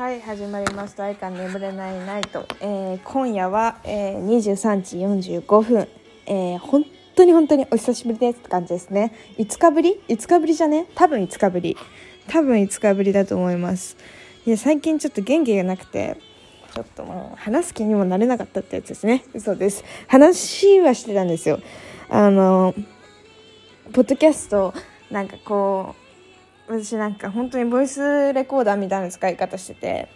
はい始まりました「愛か眠れないナイト」えー、今夜は、えー、23時45分、えー、本当に本当にお久しぶりですって感じですね。5日ぶり？5日ぶりじゃね？多分5日ぶり。多分5日ぶりだと思います。いや最近ちょっと元気がなくてちょっともう話す気にもなれなかったってやつですね。嘘です。話はしてたんですよ。あのポッドキャストなんかこう私なんか本当にボイスレコーダーみたいな使い方してて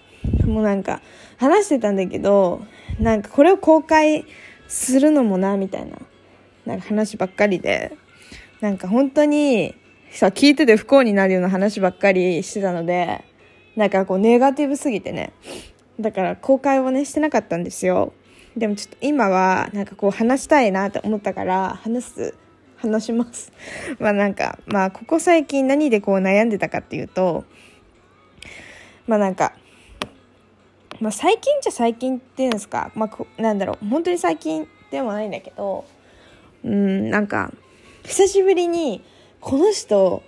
もうなんか話してたんだけどなんかこれを公開するのもなみたいななんか話ばっかりでなんか本当にさ聞いてて不幸になるような話ばっかりしてたのでなんかこうネガティブすぎてね。だから公開をねしてなかったんですよ。でもちょっと今はなんかこう話したいなって思ったから話す話します。まあなんか、まあここ最近何でこう悩んでたかっていうと、まあなんか、まあ最近じゃ最近っていうんですか、まあなんだろう、本当に最近でもないんだけど、うん、なんか、久しぶりにこの人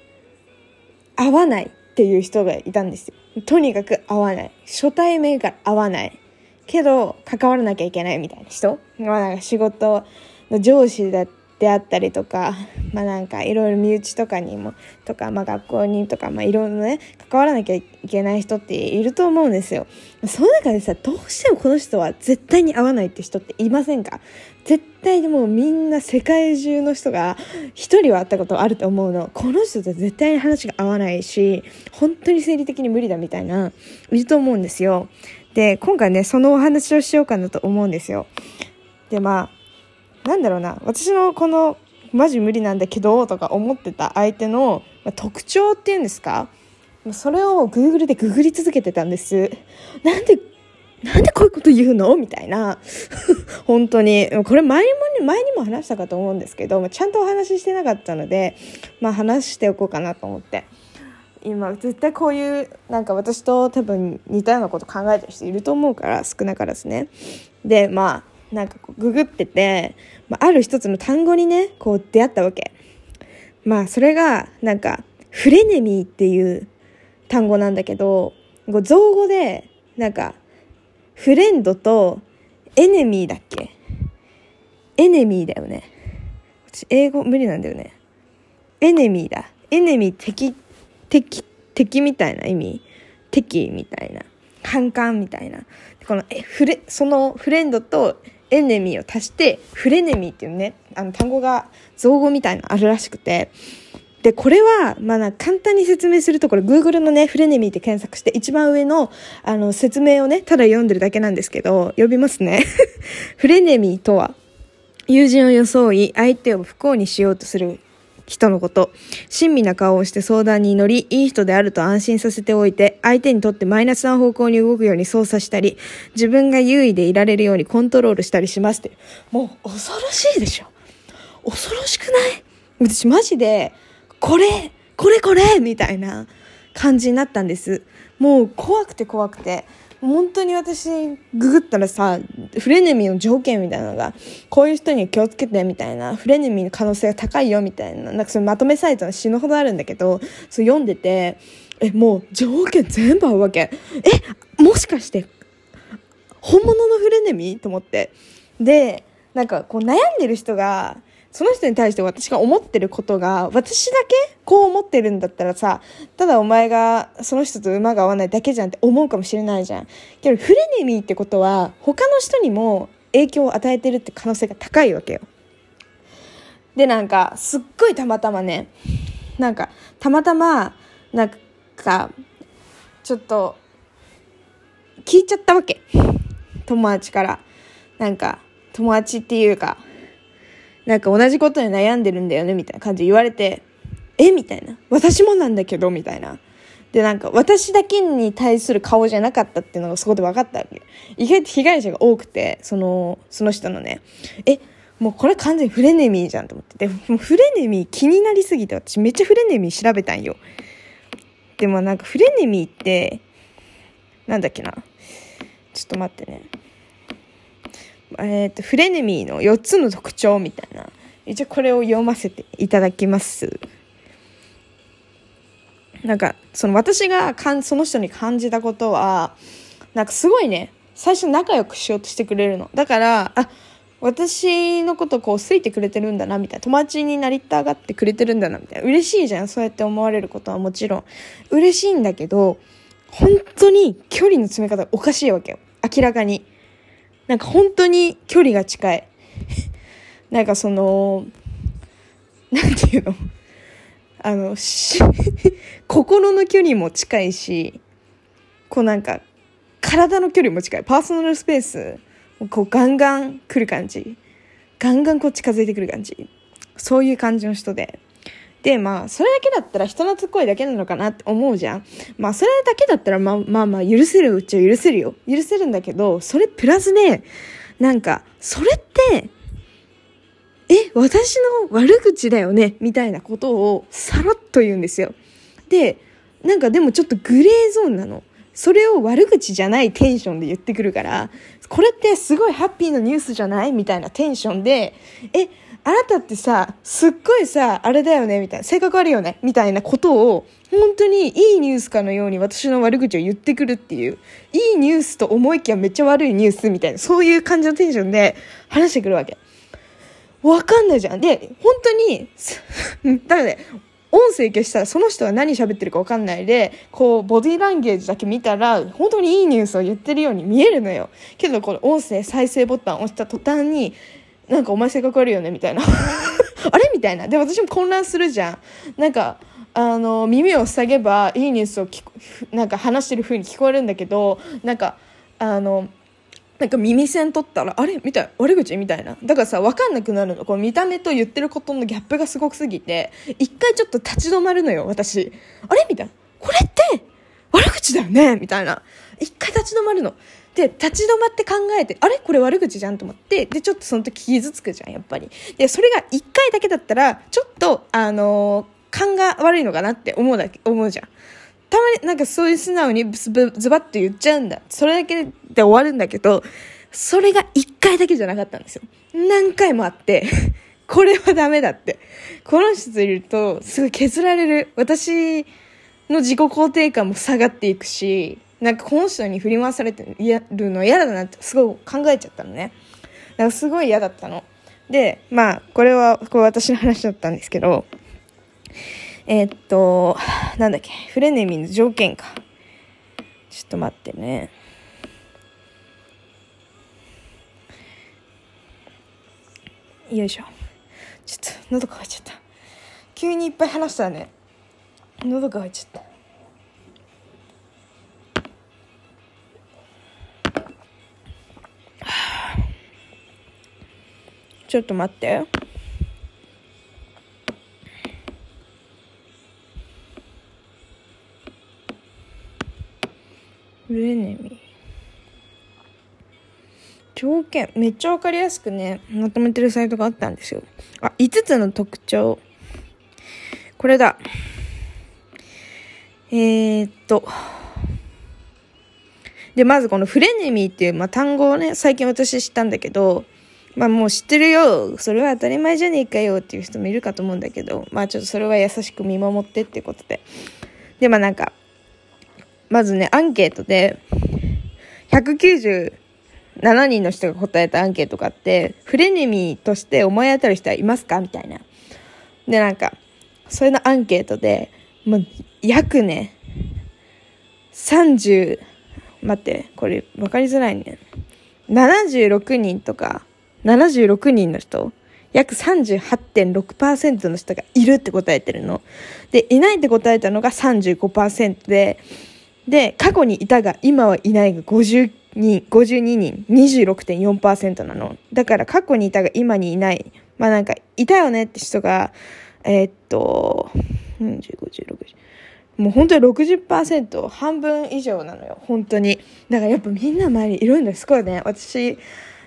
会わないっていう人がいたんですよ。とにかく会わない。初対面から会わない。けど、関わらなきゃいけないみたいな人。まあなんか仕事の上司だっであったりとか、まあなんかいろいろ身内とかにも、とか、まあ学校にとか、まあいろいろね、関わらなきゃいけない人っていると思うんですよ。その中でさ、どうしてもこの人は絶対に会わないって人っていませんか？絶対でもうみんな世界中の人が一人は会ったことあると思うの。この人と絶対に話が合わないし、本当に生理的に無理だみたいな、いると思うんですよ。で、今回ね、そのお話をしようかなと思うんですよ。で、まあ、なんだろうな私のこのマジ無理なんだけどとか思ってた相手の特徴っていうんですかそれを Google でググり続けてたんです。なんでなんでこういうこと言うの？みたいな。本当に。これ前も、前にも話したかと思うんですけど、ちゃんとお話ししてなかったので、まあ話しておこうかなと思って。今、絶対こういう、なんか私と多分似たようなこと考えてる人いると思うから、少なからずね。で、まあ、なんかこうググってて、まあ、ある一つの単語にね、こう出会ったわけ。まあそれがなんかフレネミーっていう単語なんだけど、こう造語でなんかフレンドとエネミーだっけ？エネミーだよね。英語無理なんだよね。エネミーだ。エネミー敵、敵、敵みたいな意味。敵みたいな。反感みたいな。このえフレ、そのフレンドとエネミーを足してフレネミーっていうねあの単語が造語みたいなのあるらしくて。でこれはまあ簡単に説明するとこれ Google のねフレネミーって検索して一番上のあの説明をねただ読んでるだけなんですけど呼びますね。フレネミーとは友人を装い相手を不幸にしようとする人のこと。親身な顔をして相談に乗り、いい人であると安心させておいて、相手にとってマイナスな方向に動くように操作したり、自分が優位でいられるようにコントロールしたりしますって。もう恐ろしいでしょ。恐ろしくない？私マジで、これ、これこれみたいな感じになったんです。もう怖くて怖くて。本当に私ググったらさフレネミーの条件みたいなのがこういう人に気をつけてみたいなフレネミーの可能性が高いよみたいななんかそのまとめサイトが死ぬほどあるんだけどそ読んでてえもう条件全部合うわけ。えもしかして本物のフレネミ？ーと思って。でなんかこう悩んでる人がその人に対して私が思ってることが、私だけこう思ってるんだったらさ、ただお前がその人と馬が合わないだけじゃんって思うかもしれないじゃん。けど、フレネミーってことは、他の人にも影響を与えてるって可能性が高いわけよ。で、なんか、すっごいたまたまね、なんか、たまたま、なんか、ちょっと、聞いちゃったわけ。友達から。なんか、友達っていうか、なんか同じことに悩んでるんだよねみたいな感じで言われて、えみたいな。私もなんだけどみたいな。で、なんか私だけに対する顔じゃなかったっていうのがそこで分かったわけ。意外と被害者が多くて、その、その人のね。え、もうこれ完全にフレネミーじゃんと思って。で、もフレネミー気になりすぎて私めっちゃフレネミー調べたんよ。でもなんかフレネミーって、なんだっけな。ちょっと待ってね。えーと、フレネミーの4つの特徴みたいな。一応これを読ませていただきます。なんかその私がかんその人に感じたことはなんかすごいね最初仲良くしようとしてくれるの。だからあ私のことこう好いてくれてるんだなみたいな。友達になりたがってくれてるんだなみたいな。嬉しいじゃんそうやって思われることはもちろん。嬉しいんだけど本当に距離の詰め方おかしいわけよ。明らかに。なんか本当に距離が近い。なんかそのなんていうの？あの 心の距離も近いしこうなんか体の距離も近い。パーソナルスペースこうガンガン来る感じ。ガンガンこう近づいてくる感じ。そういう感じの人で。でまあそれだけだったら人懐っこいだけなのかなって思うじゃん。まあそれだけだったらまあまあまあ許せるうちは許せるよ。許せるんだけどそれプラスでなんかそれってえ私の悪口だよね？みたいなことをさらっと言うんですよ。でなんかでもちょっとグレーゾーンなの。それを悪口じゃないテンションで言ってくるから、これってすごいハッピーなニュースじゃない？みたいなテンションで、え、あなたってさ、すっごいさ、あれだよねみたいな、性格悪いよねみたいなことを、本当にいいニュースかのように私の悪口を言ってくるっていう、いいニュースと思いきやめっちゃ悪いニュースみたいな、そういう感じのテンションで話してくるわけ。わかんないじゃん。で、本当に、だからね、音声消したらその人は何喋ってるか分かんないでこうボディーランゲージだけ見たら本当にいいニュースを言ってるように見えるのよけどこれ音声再生ボタンを押した途端になんかお前性格悪いよねみたいな あれみたいなで私も混乱するじゃんなんかあの耳を塞げばいいニュースをなんか話してる風に聞こえるんだけどなんかあのなんか耳栓取ったら、あれみたいな、悪口みたいな。だからさ、わかんなくなるの。こう見た目と言ってることのギャップがすごくすぎて、一回ちょっと立ち止まるのよ、私。あれみたいな。これって、悪口だよねみたいな。一回立ち止まるの。で、立ち止まって考えて、あれ？これ悪口じゃんと思って、で、ちょっとその時傷つくじゃん、やっぱり。で、それが一回だけだったら、ちょっと、あの、勘が悪いのかなって思うだけ、思うじゃん。たまになんかそういう素直にズバッと言っちゃうんだ。それだけで終わるんだけど、それが一回だけじゃなかったんですよ。何回もあって、これはダメだって。この人いると、すごい削られる。私の自己肯定感も下がっていくし、なんかこの人に振り回されてるの嫌だなってすごい考えちゃったのね。だかすごい嫌だったの。で、まあ、これは、これ私の話だったんですけど、えー、っと、なんだっけ、フレネミーの条件か。ちょっと待ってね。よいしょ。ちょっと、喉乾いちゃった。急にいっぱい話したらね、喉乾いちゃった。ちょっと待って。フレネミ。条件。めっちゃ分かりやすくねまとめてるサイトがあったんですよ。あ5つの特徴。これだ。えー、っと。でまずこのフレネミーっていう、まあ、単語をね最近私知ったんだけどまあもう知ってるよそれは当たり前じゃねえかよっていう人もいるかと思うんだけどまあちょっとそれは優しく見守ってってことででまあなんかまずね、アンケートで、197人の人が答えたアンケートがあって、フレネミーとして思い当たる人はいますかみたいな。で、なんか、それのアンケートで、もう、約ね、30、待って、これ分かりづらいね。76人とか、76人の人、約38.6%の人がいるって答えてるの。で、いないって答えたのが35%で、で、過去にいたが今はいないが50人、52人、26.4%なの。だから過去にいたが今にいない。まあなんか、いたよねって人が、えー、っと、40、50、60。もう本当に60%、半分以上なのよ。本当に。だからやっぱみんな周りいるんだ。すごいね。私、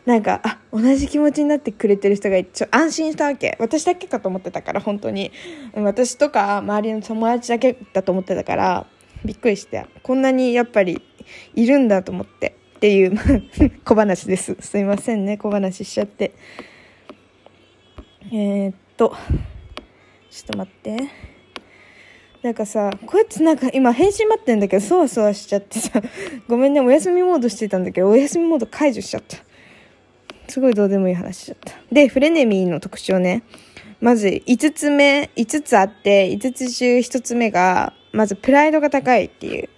なんか、あ、同じ気持ちになってくれてる人がちょ安心したわけ。私だけかと思ってたから、本当に。私とか周りの友達だけだと思ってたから、びっくりして。こんなにやっぱりいるんだと思って。っていう 小話です。すいませんね。小話しちゃって。えー、っとちょっと待って。なんかさこうやってなんか今返信待ってんだけどそわそわしちゃってさ。ごめんね。お休みモードしてたんだけどお休みモード解除しちゃった。すごいどうでもいい話しちゃった。でフレネミーの特徴ね。まず5つ目5つあって5つ中1つ目がまずプライドが高いっていう。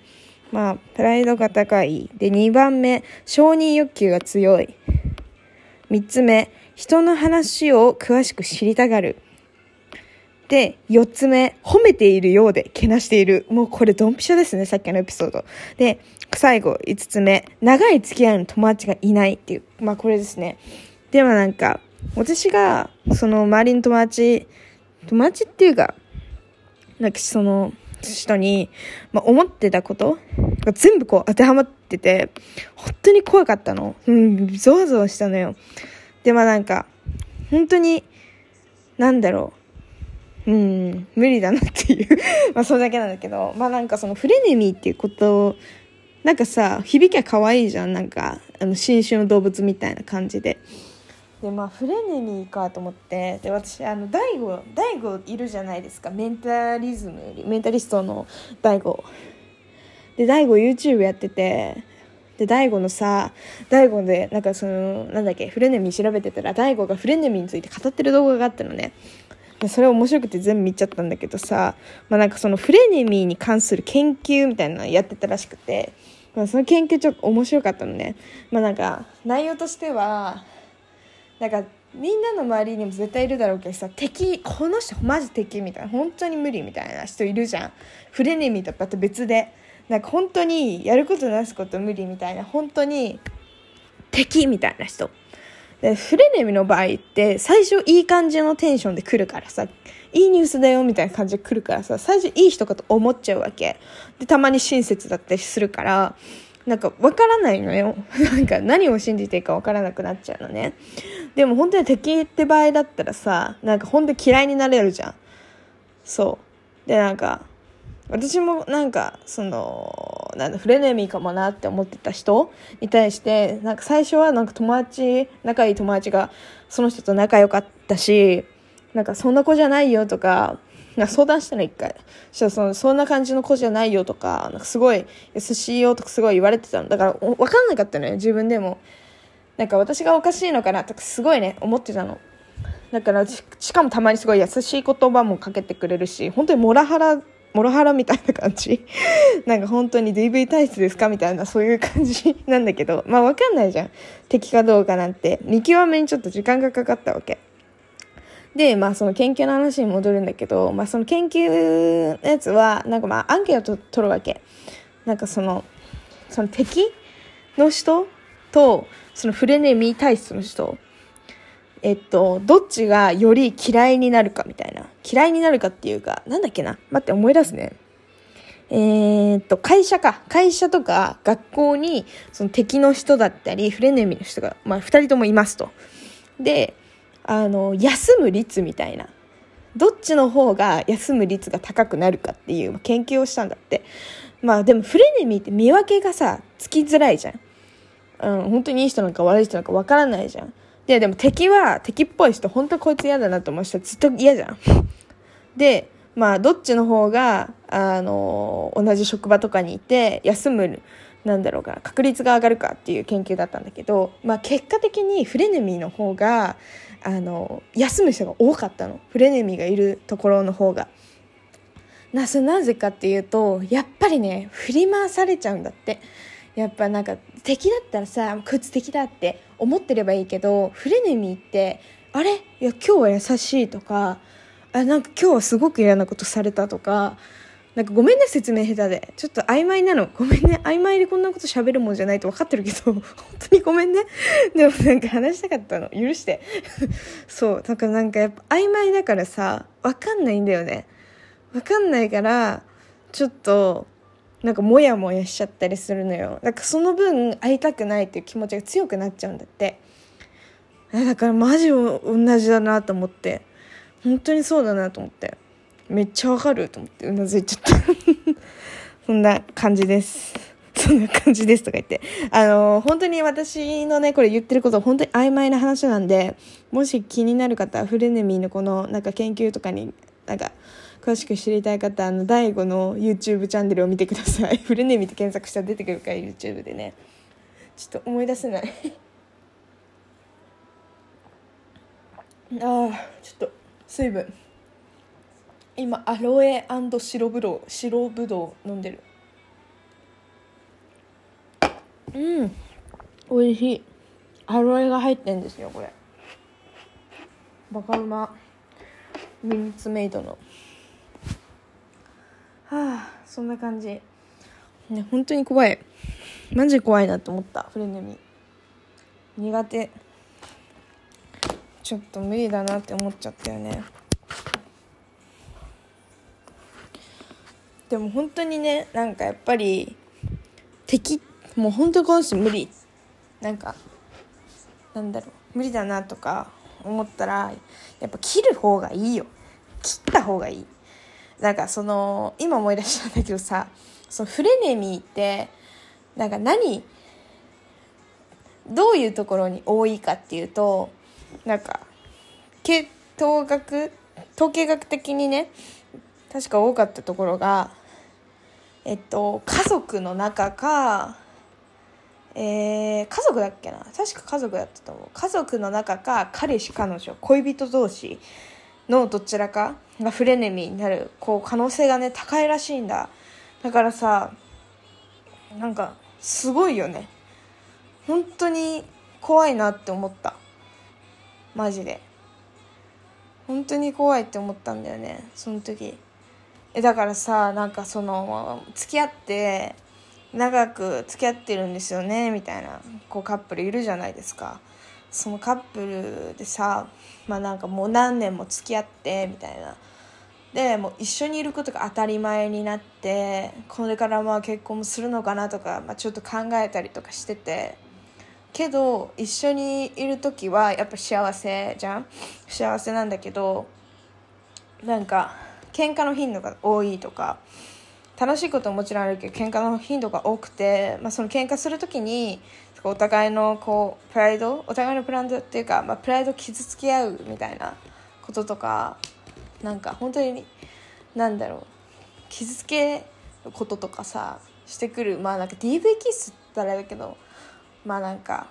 まあプライドが高い。で2番目承認欲求が強い。3つ目人の話を詳しく知りたがる。で、4つ目、褒めているようで、けなしている。もうこれドンピシャですね、さっきのエピソード。で、最後、5つ目、長い付き合いの友達がいないっていう。まあこれですね。でもなんか、私が、その周りの友達、友達っていうか、なんかその人に、まあ、思ってたことが全部こう当てはまってて、本当に怖かったの。うん、ゾワゾワしたのよ。で、まあなんか、本当に、なんだろう。うん、無理だなっていう まあそれだけなんだけど、まあなんかそのフレネミーっていうことなんかさ、響きは可愛いじゃん。なんか、あの、新種の動物みたいな感じで。で、まあ、フレネミーかと思って、で、私、あの、大悟、大悟いるじゃないですか。メンタリズム、メンタリストの大悟。で、大悟 YouTube やってて、で、大悟のさ、大悟で、なんかその、なんだっけ、フレネミー調べてたら、大悟がフレネミーについて語ってる動画があったのねで。それ面白くて全部見ちゃったんだけどさ、まあ、なんかそのフレネミーに関する研究みたいなのやってたらしくて、まあ、その研究ちょっと面白かったのね。まあなんか内容としては、なんかみんなの周りにも絶対いるだろうけどさ、敵、この人マジ敵みたいな、本当に無理みたいな人いるじゃん。フレネミーとまた別で。なんか本当にやることなすこと無理みたいな、本当に敵みたいな人。で、フレネミの場合って、最初いい感じのテンションで来るからさ、いいニュースだよみたいな感じで来るからさ、最初いい人かと思っちゃうわけ。で、たまに親切だったりするから、なんかわからないのよ。なんか何を信じていいかわからなくなっちゃうのね。でも本当に敵って場合だったらさ、なんか本当に嫌いになれるじゃん。そう。で、なんか、私もなんかそのなんだフレネミーかもなって思ってた人に対してなんか最初はなんか友達仲いい友達がその人と仲良かったしなんかそんな子じゃないよとかなんか相談したの一回。そしたらそのそんな感じの子じゃないよとかなんかすごい優しいよとかすごい言われてたの。だから分かんなかったのよ自分でも。なんか私がおかしいのかなとかすごいね思ってたの。だからしかもたまにすごい優しい言葉もかけてくれるし本当にモラハラモロハラみたいな感じ？なんか本当に DV 体質ですかみたいなそういう感じなんだけど。まあわかんないじゃん。敵かどうかなんて。見極めにちょっと時間がかかったわけ。でまあその研究の話に戻るんだけどまあその研究のやつはなんかまあアンケート取るわけ。なんかそのその敵の人とそのフレネミー体質の人えっと、どっちがより嫌いになるかみたいな。嫌いになるかっていうか、なんだっけな。待って思い出すね。えー、っと、会社か。会社とか学校に、その敵の人だったり、フレネミの人が、まあ、二人ともいますと。で、あの、休む率みたいな。どっちの方が休む率が高くなるかっていう研究をしたんだって。まあでもフレネミーって見分けがさ、つきづらいじゃん。うん、本当にいい人なのか悪い人なのかわからないじゃん。で、でも敵は、敵っぽい人、本当こいつ嫌だなと思う人ずっと嫌じゃん。で、まあ、どっちの方が、あの、同じ職場とかにいて、休む、なんだろうか、確率が上がるかっていう研究だったんだけど、まあ、結果的にフレネミーの方が、あの、休む人が多かったの。フレネミーがいるところの方が。な、それなぜかっていうと、やっぱりね、振り回されちゃうんだって。やっぱなんか敵だったらさこいつ敵だって思ってればいいけどフレネミーってあれ？いや今日は優しいとかあなんか今日はすごく嫌なことされたとかなんかごめんね説明下手で。ちょっと曖昧なの。ごめんね。曖昧でこんなこと喋るもんじゃないと分かってるけど 本当にごめんね。でもなんか話したかったの。許して。そう。だからなんかやっぱ曖昧だからさ分かんないんだよね。分かんないからちょっとなんかモヤモヤしちゃったりするのよ。だからその分会いたくないっていう気持ちが強くなっちゃうんだって。だからマジ同じだなと思って。本当にそうだなと思って。めっちゃわかると思って。うなずいちゃった。そんな感じです。そんな感じですとか言って。あの、本当に私のね、これ言ってること本当に曖昧な話なんで、もし気になる方はフレネミーのこのなんか研究とかになんか詳しく知りたい方あの第5の YouTube チャンネルを見てください。フルネームって検索したら出てくるから YouTube でね。ちょっと思い出せない。あーちょっと水分。今アロエ白ぶどう。白ぶどう飲んでる。うん。美味しい。アロエが入ってんですよこれ。バカうま。ミニッツメイドの。はあそんな感じ。ね本当に怖い。マジ怖いなと思ったフレネミ苦手。ちょっと無理だなって思っちゃったよね。でも本当にねなんかやっぱり敵もう本当にこの人無理。なんかなんだろう。無理だなとか思ったらやっぱ切る方がいいよ。切った方がいいなんかその今思い出したんだけどさそのフレネミーってなんか何どういうところに多いかっていうとなんか系統学統計学的にね確か多かったところがえっと家族の中かえー、家族だっけな？確か家族だったと思う。家族の中か彼氏彼女恋人同士のどちらかがフレネミーになるこう可能性がね高いらしいんだ。だからさなんかすごいよね。本当に怖いなって思った。マジで。本当に怖いって思ったんだよね。その時。えだからさなんかその付き合って長く付き合ってるんですよねみたいなこうカップルいるじゃないですか。そのカップルでさまあなんかもう何年も付き合ってみたいな。でもう一緒にいることが当たり前になってこれからまあ結婚もするのかなとか、まあ、ちょっと考えたりとかしてて。けど一緒にいる時はやっぱ幸せじゃん？幸せなんだけどなんか喧嘩の頻度が多いとか。楽しいことももちろんあるけど喧嘩の頻度が多くて、まあ、その喧嘩する時にお互いのこうプライドお互いのプライドっていうか、まあ、プライド傷つき合うみたいなこととかなんか本当になんだろう傷つけることとかさしてくるまあなんか DV キスってあれだけどまあなんか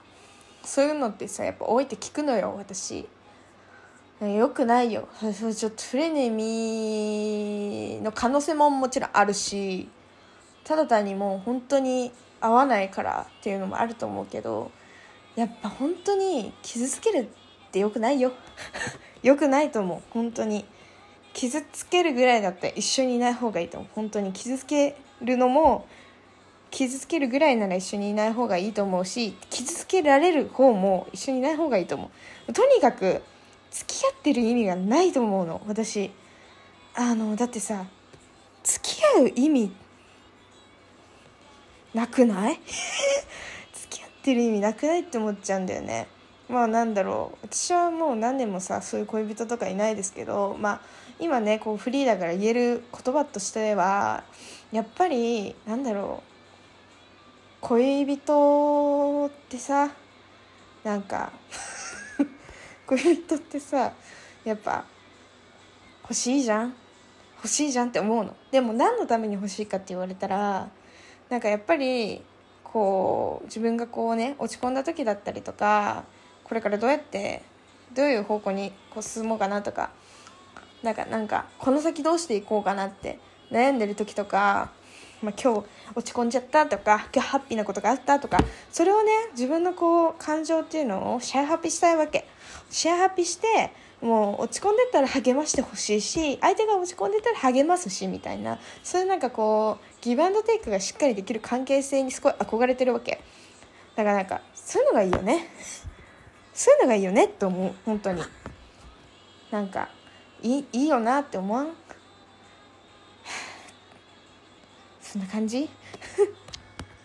そういうのってさやっぱ多いって聞くのよ私。よくないよ。ちょっとフレネミーの可能性ももちろんあるし。ただ単にもう本当に合わないからっていうのもあると思うけどやっぱ本当に傷つけるってよくないよ。よくないと思う。本当に。傷つけるぐらいだったら一緒にいない方がいいと思う。本当に。傷つけるのも傷つけるぐらいなら一緒にいない方がいいと思うし傷つけられる方も一緒にいない方がいいと思う。とにかく付き合ってる意味がないと思うの。私。あのだってさ付き合う意味なくない？付き合ってる意味なくないって思っちゃうんだよね。まあなんだろう。私はもう何年もさそういう恋人とかいないですけどまあ今ねこうフリーだから言える言葉としてはやっぱりなんだろう。恋人ってさなんか 恋人ってさやっぱ欲しいじゃん？欲しいじゃんって思うの。でも何のために欲しいかって言われたらなんかやっぱりこう自分がこうね落ち込んだ時だったりとかこれからどうやってどういう方向にこう進もうかなとかなんかなんかこの先どうしていこうかなって悩んでる時とか、まあ、今日落ち込んじゃったとか今日ハッピーなことがあったとかそれをね自分のこう感情っていうのをシェアハッピーしたいわけ。シェアハピしてもう落ち込んでたら励ましてほしいし相手が落ち込んでたら励ますしみたいなそういうなんかこうギブアンドテイクがしっかりできる関係性にすごい憧れてるわけ。だからなんかそういうのがいいよね。そういうのがいいよねって思う。本当に。なんかいいいいよなって思わん？そんな感じ？